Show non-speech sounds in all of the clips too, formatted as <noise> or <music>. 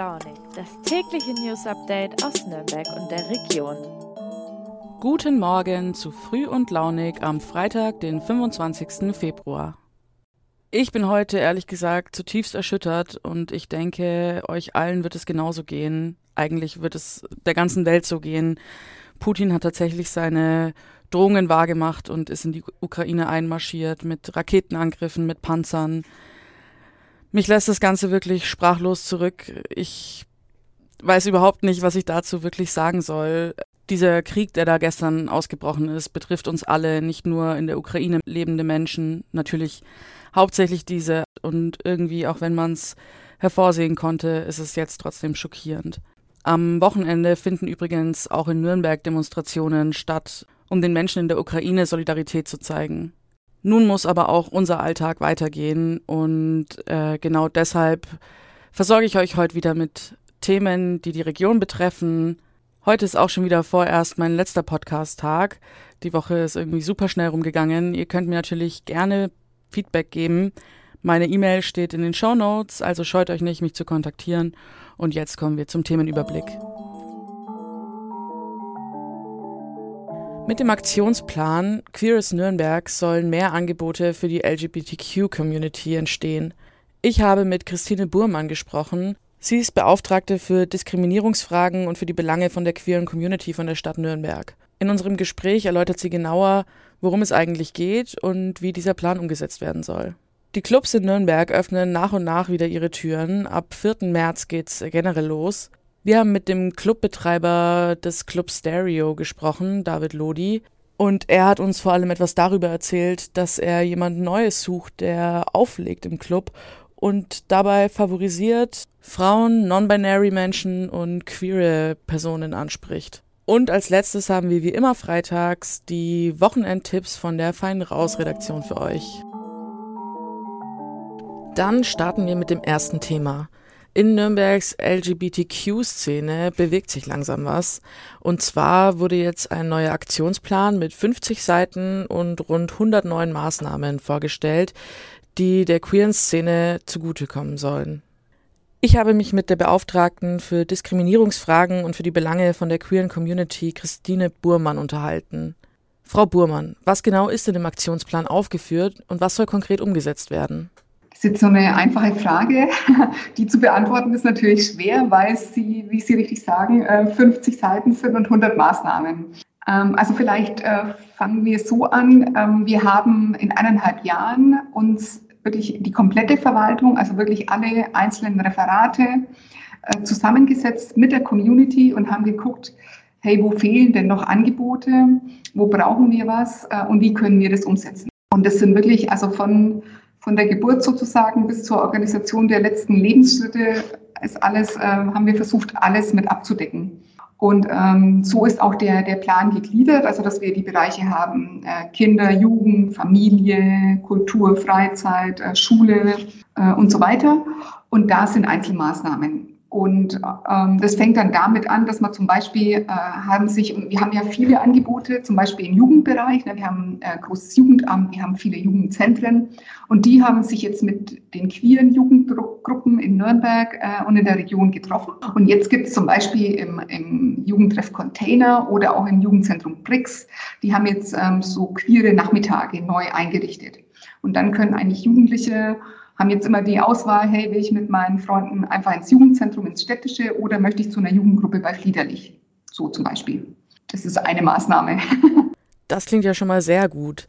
Launig, das tägliche News Update aus Nürnberg und der Region. Guten Morgen zu Früh und Launig am Freitag, den 25. Februar. Ich bin heute ehrlich gesagt zutiefst erschüttert und ich denke, euch allen wird es genauso gehen. Eigentlich wird es der ganzen Welt so gehen. Putin hat tatsächlich seine Drohungen wahrgemacht und ist in die Ukraine einmarschiert mit Raketenangriffen, mit Panzern. Mich lässt das Ganze wirklich sprachlos zurück. Ich weiß überhaupt nicht, was ich dazu wirklich sagen soll. Dieser Krieg, der da gestern ausgebrochen ist, betrifft uns alle, nicht nur in der Ukraine lebende Menschen, natürlich hauptsächlich diese. Und irgendwie, auch wenn man es hervorsehen konnte, ist es jetzt trotzdem schockierend. Am Wochenende finden übrigens auch in Nürnberg Demonstrationen statt, um den Menschen in der Ukraine Solidarität zu zeigen. Nun muss aber auch unser Alltag weitergehen und äh, genau deshalb versorge ich euch heute wieder mit Themen, die die Region betreffen. Heute ist auch schon wieder vorerst mein letzter Podcast-Tag. Die Woche ist irgendwie super schnell rumgegangen. Ihr könnt mir natürlich gerne Feedback geben. Meine E-Mail steht in den Show Notes, also scheut euch nicht, mich zu kontaktieren. Und jetzt kommen wir zum Themenüberblick. Mit dem Aktionsplan Queeres Nürnberg sollen mehr Angebote für die LGBTQ-Community entstehen. Ich habe mit Christine Burmann gesprochen. Sie ist Beauftragte für Diskriminierungsfragen und für die Belange von der queeren Community von der Stadt Nürnberg. In unserem Gespräch erläutert sie genauer, worum es eigentlich geht und wie dieser Plan umgesetzt werden soll. Die Clubs in Nürnberg öffnen nach und nach wieder ihre Türen. Ab 4. März geht's generell los. Wir haben mit dem Clubbetreiber des Club Stereo gesprochen, David Lodi. Und er hat uns vor allem etwas darüber erzählt, dass er jemand Neues sucht, der auflegt im Club und dabei favorisiert Frauen, non-binary Menschen und queere Personen anspricht. Und als letztes haben wir wie immer freitags die Wochenendtipps von der Fein Raus Redaktion für euch. Dann starten wir mit dem ersten Thema. In Nürnbergs LGBTQ-Szene bewegt sich langsam was. Und zwar wurde jetzt ein neuer Aktionsplan mit 50 Seiten und rund 109 Maßnahmen vorgestellt, die der queeren Szene zugutekommen sollen. Ich habe mich mit der Beauftragten für Diskriminierungsfragen und für die Belange von der queeren Community, Christine Burmann, unterhalten. Frau Burmann, was genau ist in dem Aktionsplan aufgeführt und was soll konkret umgesetzt werden? Ist jetzt so eine einfache Frage. <laughs> Die zu beantworten ist natürlich schwer, weil sie, wie Sie richtig sagen, 50 äh, Seiten sind und 100 Maßnahmen. Ähm, also vielleicht äh, fangen wir so an. Ähm, wir haben in eineinhalb Jahren uns wirklich die komplette Verwaltung, also wirklich alle einzelnen Referate äh, zusammengesetzt mit der Community und haben geguckt, hey, wo fehlen denn noch Angebote? Wo brauchen wir was? Und wie können wir das umsetzen? Und das sind wirklich also von von der Geburt sozusagen bis zur Organisation der letzten Lebensschritte ist alles, äh, haben wir versucht, alles mit abzudecken. Und ähm, so ist auch der, der Plan gegliedert, also dass wir die Bereiche haben, äh, Kinder, Jugend, Familie, Kultur, Freizeit, äh, Schule äh, und so weiter. Und da sind Einzelmaßnahmen. Und ähm, das fängt dann damit an, dass man zum Beispiel äh, haben sich, wir haben ja viele Angebote, zum Beispiel im Jugendbereich, ne, wir haben äh, großes Jugendamt, wir haben viele Jugendzentren und die haben sich jetzt mit den queeren Jugendgruppen in Nürnberg äh, und in der Region getroffen. Und jetzt gibt es zum Beispiel im, im Jugendtreff Container oder auch im Jugendzentrum Brix, die haben jetzt ähm, so queere Nachmittage neu eingerichtet. Und dann können eigentlich Jugendliche haben jetzt immer die Auswahl, hey, will ich mit meinen Freunden einfach ins Jugendzentrum, ins Städtische oder möchte ich zu einer Jugendgruppe bei Fliederlich? So zum Beispiel. Das ist eine Maßnahme. <laughs> Das klingt ja schon mal sehr gut.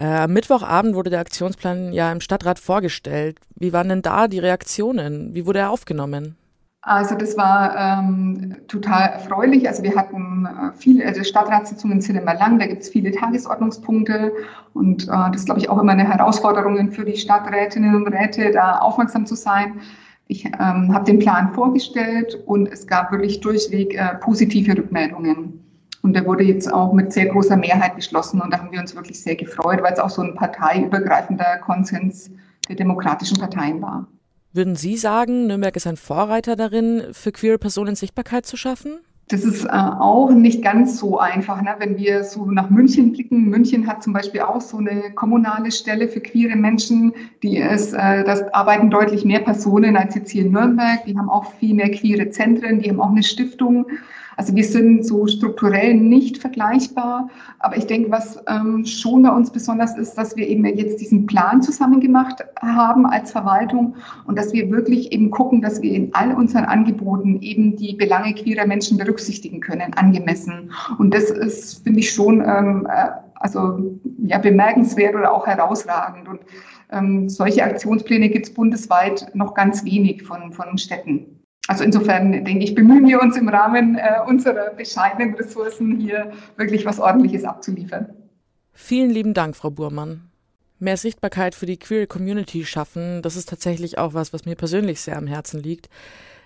Äh, am Mittwochabend wurde der Aktionsplan ja im Stadtrat vorgestellt. Wie waren denn da die Reaktionen? Wie wurde er aufgenommen? Also das war ähm, total erfreulich. Also wir hatten äh, viele, also Stadtratssitzungen sind immer lang, da gibt es viele Tagesordnungspunkte und äh, das ist, glaube ich, auch immer eine Herausforderung für die Stadträtinnen und Räte, da aufmerksam zu sein. Ich ähm, habe den Plan vorgestellt und es gab wirklich durchweg äh, positive Rückmeldungen. Und der wurde jetzt auch mit sehr großer Mehrheit beschlossen und da haben wir uns wirklich sehr gefreut, weil es auch so ein parteiübergreifender Konsens der demokratischen Parteien war. Würden Sie sagen, Nürnberg ist ein Vorreiter darin, für queere Personen Sichtbarkeit zu schaffen? Das ist äh, auch nicht ganz so einfach, ne? wenn wir so nach München blicken. München hat zum Beispiel auch so eine kommunale Stelle für queere Menschen, die ist, äh, das arbeiten deutlich mehr Personen als jetzt hier in Nürnberg. Die haben auch viel mehr queere Zentren, die haben auch eine Stiftung. Also wir sind so strukturell nicht vergleichbar. Aber ich denke, was ähm, schon bei uns besonders ist, dass wir eben jetzt diesen Plan zusammen gemacht haben als Verwaltung und dass wir wirklich eben gucken, dass wir in all unseren Angeboten eben die Belange queerer Menschen berücksichtigen können, angemessen. Und das ist, finde ich, schon ähm, äh, also ja, bemerkenswert oder auch herausragend. Und ähm, solche Aktionspläne gibt es bundesweit noch ganz wenig von, von Städten. Also insofern denke ich, bemühen wir uns im Rahmen äh, unserer bescheidenen Ressourcen hier wirklich was Ordentliches abzuliefern. Vielen lieben Dank, Frau Burmann. Mehr Sichtbarkeit für die Queer Community schaffen, das ist tatsächlich auch was, was mir persönlich sehr am Herzen liegt.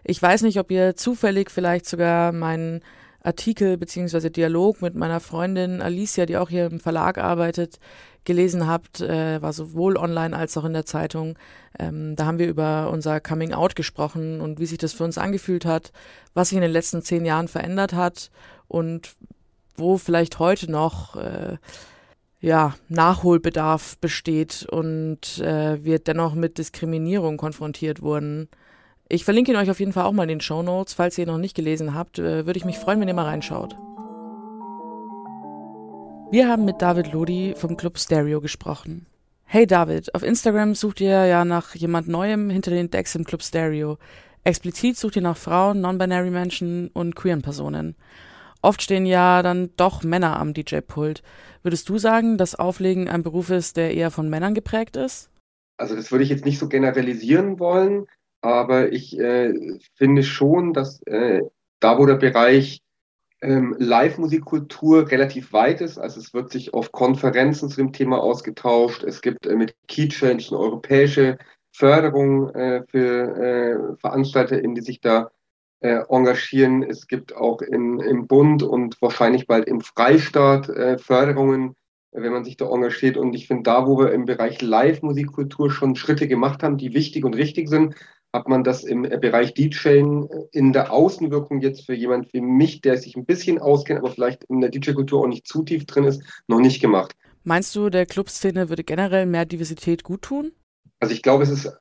Ich weiß nicht, ob ihr zufällig vielleicht sogar meinen Artikel bzw. Dialog mit meiner Freundin Alicia, die auch hier im Verlag arbeitet, gelesen habt, äh, war sowohl online als auch in der Zeitung. Ähm, da haben wir über unser Coming Out gesprochen und wie sich das für uns angefühlt hat, was sich in den letzten zehn Jahren verändert hat und wo vielleicht heute noch äh, ja, Nachholbedarf besteht und äh, wir dennoch mit Diskriminierung konfrontiert wurden. Ich verlinke ihn euch auf jeden Fall auch mal in den Show Notes. Falls ihr ihn noch nicht gelesen habt, äh, würde ich mich freuen, wenn ihr mal reinschaut. Wir haben mit David Lodi vom Club Stereo gesprochen. Hey David, auf Instagram sucht ihr ja nach jemand Neuem hinter den Decks im Club Stereo. Explizit sucht ihr nach Frauen, non-binary Menschen und queeren Personen. Oft stehen ja dann doch Männer am DJ-Pult. Würdest du sagen, dass Auflegen ein Beruf ist, der eher von Männern geprägt ist? Also das würde ich jetzt nicht so generalisieren wollen, aber ich äh, finde schon, dass äh, da, wo der Bereich ähm, Live-Musikkultur relativ weit ist. Also es wird sich auf Konferenzen zu dem Thema ausgetauscht. Es gibt äh, mit Keychange eine europäische Förderung äh, für äh, VeranstalterInnen, die sich da äh, engagieren. Es gibt auch in, im Bund und wahrscheinlich bald im Freistaat äh, Förderungen, wenn man sich da engagiert. Und ich finde, da, wo wir im Bereich Live-Musikkultur schon Schritte gemacht haben, die wichtig und richtig sind, hat man das im Bereich DJing in der Außenwirkung jetzt für jemand wie mich, der sich ein bisschen auskennt, aber vielleicht in der DJ-Kultur auch nicht zu tief drin ist, noch nicht gemacht. Meinst du, der Clubszene würde generell mehr Diversität gut tun? Also ich glaube, es ist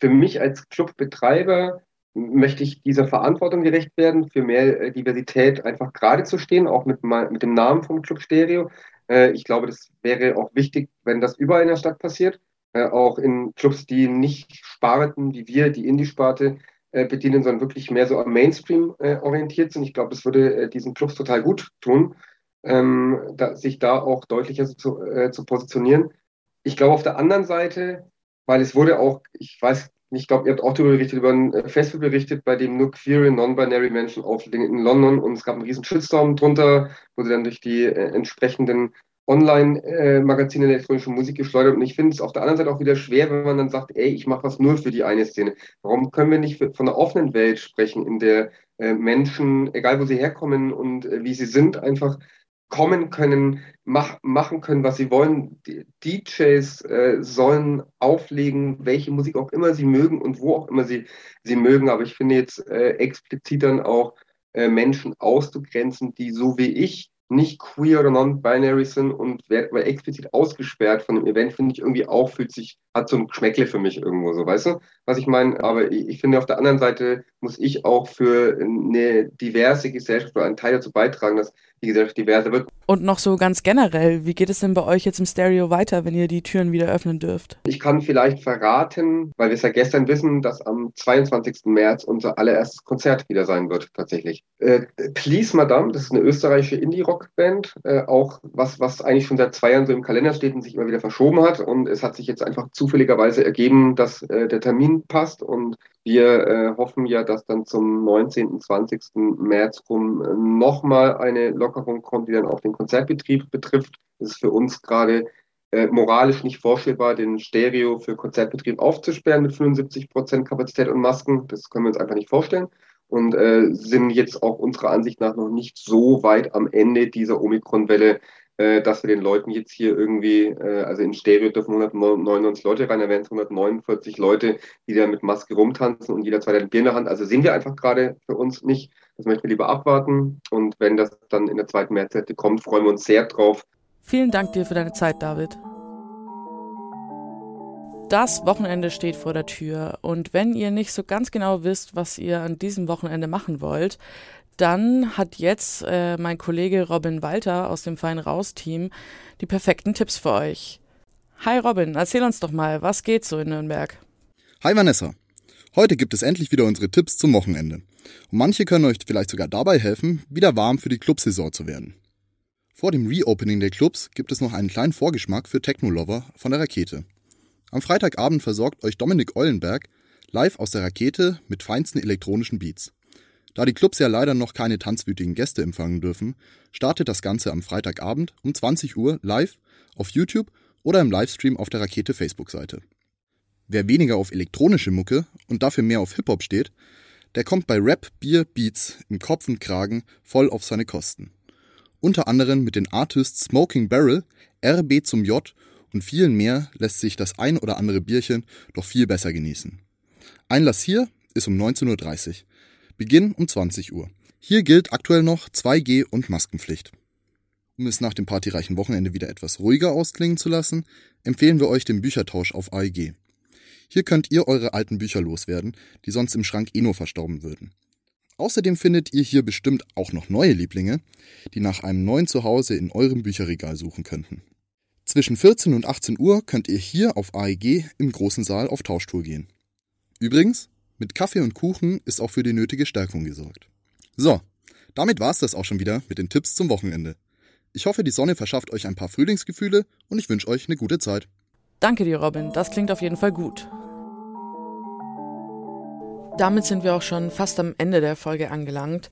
für mich als Clubbetreiber möchte ich dieser Verantwortung gerecht werden, für mehr äh, Diversität einfach gerade zu stehen, auch mit, mit dem Namen vom Club Stereo. Äh, ich glaube, das wäre auch wichtig, wenn das überall in der Stadt passiert äh, auch in Clubs, die nicht Sparten, wie wir, die Indie-Sparte äh, bedienen, sondern wirklich mehr so am Mainstream äh, orientiert sind. Ich glaube, das würde äh, diesen Clubs total gut tun, ähm, da, sich da auch deutlicher zu, äh, zu positionieren. Ich glaube auf der anderen Seite, weil es wurde auch, ich weiß ich glaube, ihr habt auch darüber berichtet, über ein äh, Festival berichtet, bei dem nur queere, non-binary Menschen auflegen in London und es gab einen riesen Shitstorm drunter, wo sie dann durch die äh, entsprechenden Online-Magazine der elektronischen Musik geschleudert. Und ich finde es auf der anderen Seite auch wieder schwer, wenn man dann sagt, ey, ich mache was nur für die eine Szene. Warum können wir nicht von einer offenen Welt sprechen, in der äh, Menschen, egal wo sie herkommen und äh, wie sie sind, einfach kommen können, mach, machen können, was sie wollen. DJs äh, sollen auflegen, welche Musik auch immer sie mögen und wo auch immer sie, sie mögen. Aber ich finde jetzt äh, explizit dann auch äh, Menschen auszugrenzen, die so wie ich nicht queer oder non-binary sind und werden explizit ausgesperrt von dem Event, finde ich irgendwie auch, fühlt sich, hat so ein Geschmäckle für mich irgendwo so, weißt du, was ich meine? Aber ich, ich, finde, auf der anderen Seite muss ich auch für eine diverse Gesellschaft oder einen Teil dazu beitragen, dass die Gesellschaft diverser wird. Und noch so ganz generell, wie geht es denn bei euch jetzt im Stereo weiter, wenn ihr die Türen wieder öffnen dürft? Ich kann vielleicht verraten, weil wir es ja gestern wissen, dass am 22. März unser allererstes Konzert wieder sein wird, tatsächlich. Äh, Please Madame, das ist eine österreichische Indie-Rock-Band, äh, auch was, was eigentlich schon seit zwei Jahren so im Kalender steht und sich immer wieder verschoben hat. Und es hat sich jetzt einfach zufälligerweise ergeben, dass äh, der Termin passt und wir äh, hoffen ja, dass dann zum 19., 20. März rum äh, nochmal eine Lockerung kommt, die dann auch den Konzertbetrieb betrifft. Es ist für uns gerade äh, moralisch nicht vorstellbar, den Stereo für Konzertbetrieb aufzusperren mit 75 Prozent Kapazität und Masken. Das können wir uns einfach nicht vorstellen und äh, sind jetzt auch unserer Ansicht nach noch nicht so weit am Ende dieser Omikron-Welle, äh, dass wir den Leuten jetzt hier irgendwie, äh, also in Stereo dürfen 199 Leute rein, da wären es 149 Leute, die da mit Maske rumtanzen und jeder zweite ein Bier in der Hand. Also sehen wir einfach gerade für uns nicht. Das möchten wir lieber abwarten. Und wenn das dann in der zweiten Märzhälfte kommt, freuen wir uns sehr drauf. Vielen Dank dir für deine Zeit, David. Das Wochenende steht vor der Tür und wenn ihr nicht so ganz genau wisst, was ihr an diesem Wochenende machen wollt, dann hat jetzt äh, mein Kollege Robin Walter aus dem Fein Raus-Team die perfekten Tipps für euch. Hi Robin, erzähl uns doch mal, was geht so in Nürnberg? Hi Vanessa. Heute gibt es endlich wieder unsere Tipps zum Wochenende. Und manche können euch vielleicht sogar dabei helfen, wieder warm für die Clubsaison zu werden. Vor dem Reopening der Clubs gibt es noch einen kleinen Vorgeschmack für Techno-Lover von der Rakete. Am Freitagabend versorgt euch Dominik Eulenberg live aus der Rakete mit feinsten elektronischen Beats. Da die Clubs ja leider noch keine tanzwütigen Gäste empfangen dürfen, startet das Ganze am Freitagabend um 20 Uhr live auf YouTube oder im Livestream auf der Rakete Facebook-Seite. Wer weniger auf elektronische Mucke und dafür mehr auf Hip-Hop steht, der kommt bei Rap, Bier, Beats im Kopf und Kragen voll auf seine Kosten. Unter anderem mit den Artists Smoking Barrel, RB zum J und vielen mehr lässt sich das ein oder andere Bierchen doch viel besser genießen. Einlass hier ist um 19.30 Uhr. Beginn um 20 Uhr. Hier gilt aktuell noch 2G und Maskenpflicht. Um es nach dem partyreichen Wochenende wieder etwas ruhiger ausklingen zu lassen, empfehlen wir euch den Büchertausch auf AEG. Hier könnt ihr eure alten Bücher loswerden, die sonst im Schrank eh nur verstorben würden. Außerdem findet ihr hier bestimmt auch noch neue Lieblinge, die nach einem neuen Zuhause in eurem Bücherregal suchen könnten. Zwischen 14 und 18 Uhr könnt ihr hier auf AEG im großen Saal auf Tauschtour gehen. Übrigens, mit Kaffee und Kuchen ist auch für die nötige Stärkung gesorgt. So, damit war's das auch schon wieder mit den Tipps zum Wochenende. Ich hoffe, die Sonne verschafft euch ein paar Frühlingsgefühle und ich wünsche euch eine gute Zeit. Danke dir, Robin. Das klingt auf jeden Fall gut. Damit sind wir auch schon fast am Ende der Folge angelangt.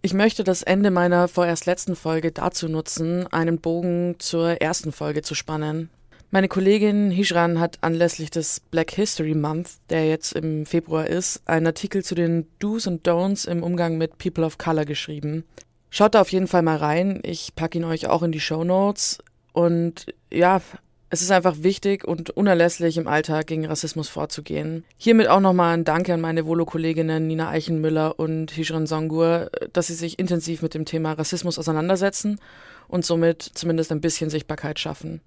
Ich möchte das Ende meiner vorerst letzten Folge dazu nutzen, einen Bogen zur ersten Folge zu spannen. Meine Kollegin Hishran hat anlässlich des Black History Month, der jetzt im Februar ist, einen Artikel zu den Do's und Don'ts im Umgang mit People of Color geschrieben. Schaut da auf jeden Fall mal rein. Ich packe ihn euch auch in die Show Notes. Und ja, es ist einfach wichtig und unerlässlich im Alltag gegen Rassismus vorzugehen. Hiermit auch nochmal ein Danke an meine Volo-Kolleginnen Nina Eichenmüller und Hishran Songur, dass sie sich intensiv mit dem Thema Rassismus auseinandersetzen und somit zumindest ein bisschen Sichtbarkeit schaffen.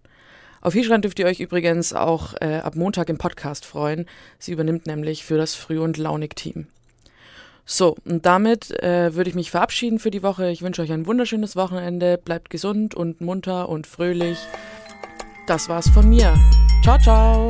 Auf Hishran dürft ihr euch übrigens auch äh, ab Montag im Podcast freuen. Sie übernimmt nämlich für das Früh- und Launig-Team. So, und damit äh, würde ich mich verabschieden für die Woche. Ich wünsche euch ein wunderschönes Wochenende. Bleibt gesund und munter und fröhlich. Das war's von mir. Ciao, ciao.